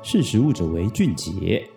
识食物者为俊杰。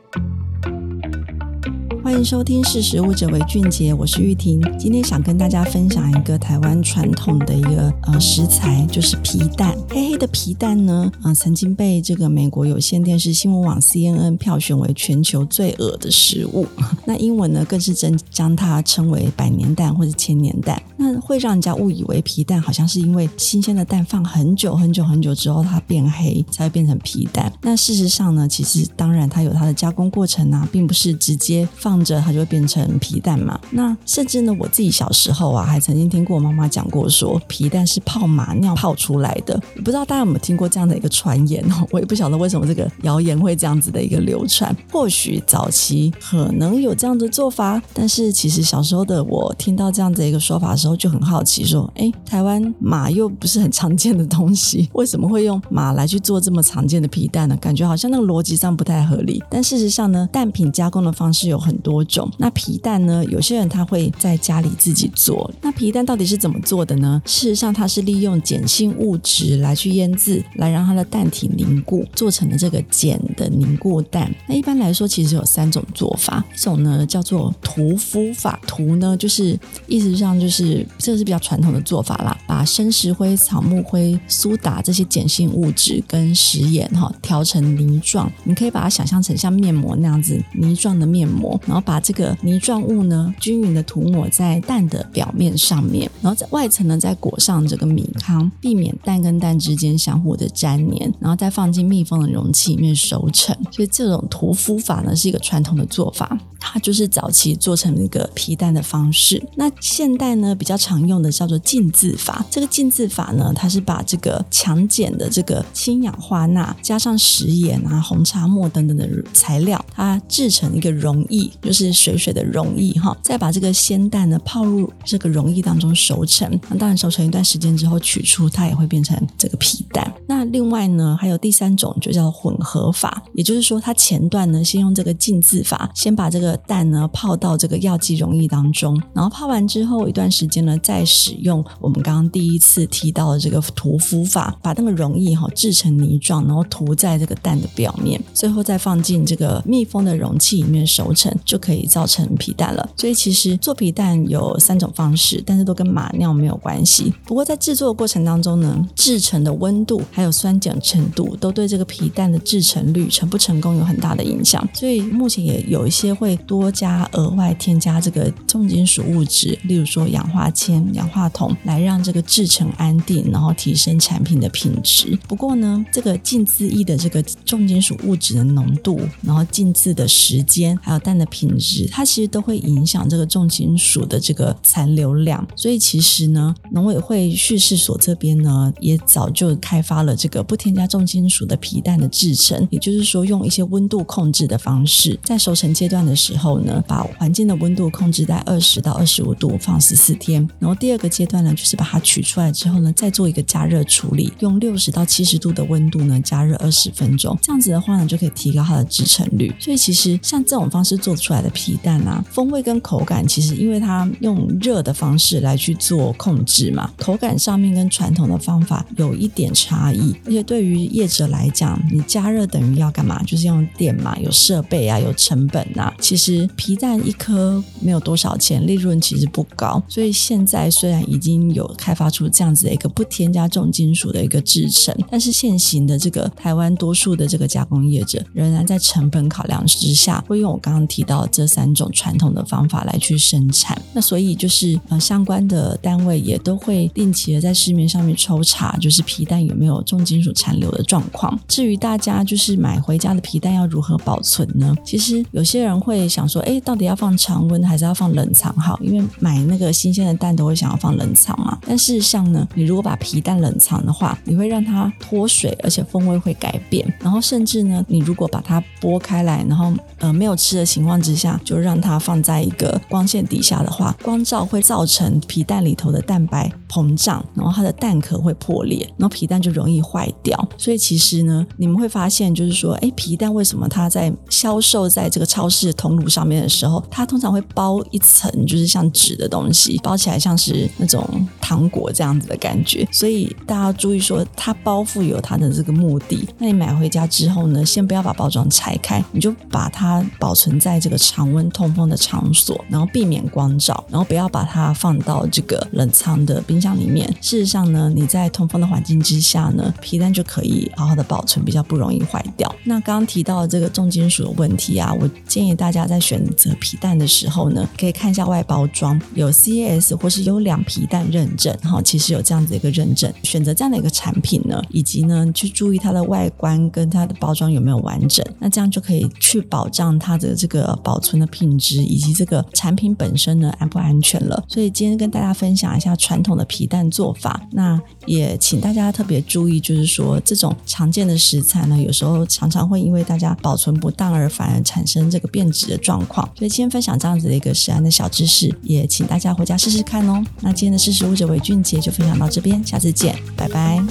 欢迎收听《识食物者为俊杰》，我是玉婷。今天想跟大家分享一个台湾传统的一个呃食材，就是皮蛋。黑黑的皮蛋呢，呃，曾经被这个美国有线电视新闻网 CNN 票选为全球最恶的食物。那英文呢，更是真将它称为百年蛋或者千年蛋。会让人家误以为皮蛋好像是因为新鲜的蛋放很久很久很久之后它变黑才会变成皮蛋。那事实上呢，其实当然它有它的加工过程啊，并不是直接放。着它就会变成皮蛋嘛。那甚至呢，我自己小时候啊，还曾经听过我妈妈讲过说，皮蛋是泡马尿泡出来的。不知道大家有没有听过这样的一个传言哦？我也不晓得为什么这个谣言会这样子的一个流传。或许早期可能有这样的做法，但是其实小时候的我听到这样的一个说法的时候，就很好奇说，哎，台湾马又不是很常见的东西，为什么会用马来去做这么常见的皮蛋呢？感觉好像那个逻辑上不太合理。但事实上呢，蛋品加工的方式有很多。种。那皮蛋呢？有些人他会在家里自己做。那皮蛋到底是怎么做的呢？事实上，它是利用碱性物质来去腌制，来让它的蛋体凝固，做成了这个碱的凝固蛋。那一般来说，其实有三种做法。一种呢叫做涂敷法，涂呢就是意思上就是这个是比较传统的做法啦，把生石灰、草木灰、苏打这些碱性物质跟食盐哈调成泥状。你可以把它想象成像面膜那样子泥状的面膜，然后。把这个泥状物呢，均匀的涂抹在蛋的表面上面，然后在外层呢再裹上这个米糠，避免蛋跟蛋之间相互的粘黏，然后再放进密封的容器里面熟成。所以这种涂敷法呢，是一个传统的做法。它就是早期做成一个皮蛋的方式。那现代呢，比较常用的叫做浸渍法。这个浸渍法呢，它是把这个强碱的这个氢氧化钠加上食盐啊、红茶末等等的材料，它制成一个溶液，就是水水的溶液哈。再把这个鲜蛋呢泡入这个溶液当中熟成。那当然熟成一段时间之后取出，它也会变成这个皮蛋。那另外呢，还有第三种就叫混合法，也就是说，它前段呢先用这个浸渍法，先把这个蛋呢泡到这个药剂溶液当中，然后泡完之后一段时间呢，再使用我们刚刚第一次提到的这个涂敷法，把那个溶液哈制成泥状，然后涂在这个蛋的表面，最后再放进这个密封的容器里面熟成，就可以造成皮蛋了。所以其实做皮蛋有三种方式，但是都跟马尿没有关系。不过在制作的过程当中呢，制成的温度还有酸碱程度都对这个皮蛋的制成率成不成功有很大的影响。所以目前也有一些会。多加额外添加这个重金属物质，例如说氧化铅、氧化铜，来让这个制成安定，然后提升产品的品质。不过呢，这个浸渍液的这个重金属物质的浓度，然后浸渍的时间，还有蛋的品质，它其实都会影响这个重金属的这个残留量。所以其实呢，农委会畜事所这边呢，也早就开发了这个不添加重金属的皮蛋的制成，也就是说，用一些温度控制的方式，在熟成阶段的时候。后呢，把环境的温度控制在二十到二十五度，放十四天。然后第二个阶段呢，就是把它取出来之后呢，再做一个加热处理，用六十到七十度的温度呢，加热二十分钟。这样子的话呢，就可以提高它的制成率。所以其实像这种方式做出来的皮蛋啊，风味跟口感其实因为它用热的方式来去做控制嘛，口感上面跟传统的方法有一点差异。而且对于业者来讲，你加热等于要干嘛？就是用电嘛，有设备啊，有成本啊，其实。实皮蛋一颗没有多少钱，利润其实不高，所以现在虽然已经有开发出这样子的一个不添加重金属的一个制成，但是现行的这个台湾多数的这个加工业者仍然在成本考量之下，会用我刚刚提到这三种传统的方法来去生产。那所以就是呃相关的单位也都会定期的在市面上面抽查，就是皮蛋有没有重金属残留的状况。至于大家就是买回家的皮蛋要如何保存呢？其实有些人会想。说，哎，到底要放常温还是要放冷藏好？因为买那个新鲜的蛋都会想要放冷藏嘛。但事实上呢，你如果把皮蛋冷藏的话，你会让它脱水，而且风味会改变。然后甚至呢，你如果把它剥开来，然后呃没有吃的情况之下，就让它放在一个光线底下的话，光照会造成皮蛋里头的蛋白膨胀，然后它的蛋壳会破裂，然后皮蛋就容易坏掉。所以其实呢，你们会发现就是说，哎，皮蛋为什么它在销售在这个超市的通路上面的时候，它通常会包一层，就是像纸的东西，包起来像是那种糖果这样子的感觉。所以大家要注意说，它包覆有它的这个目的。那你买回家之后呢，先不要把包装拆开，你就把它保存在这个常温通风的场所，然后避免光照，然后不要把它放到这个冷藏的冰箱里面。事实上呢，你在通风的环境之下呢，皮蛋就可以好好的保存，比较不容易坏掉。那刚刚提到的这个重金属的问题啊，我建议大家在选择皮蛋的时候呢，可以看一下外包装，有 C S 或是优良皮蛋认证，哈，其实有这样子一个认证，选择这样的一个产品呢，以及呢去注意它的外观跟它的包装有没有完整，那这样就可以去保障它的这个保存的品质以及这个产品本身呢安不安全了。所以今天跟大家分享一下传统的皮蛋做法，那也请大家特别注意，就是说这种常见的食材呢，有时候常常会因为大家保存不当而反而产生这个变质的状况。所以今天分享这样子的一个食安的小知识，也请大家回家试试看哦。那今天的识食物者为俊杰就分享到这边，下次见，拜拜。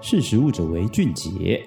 识食物者为俊杰。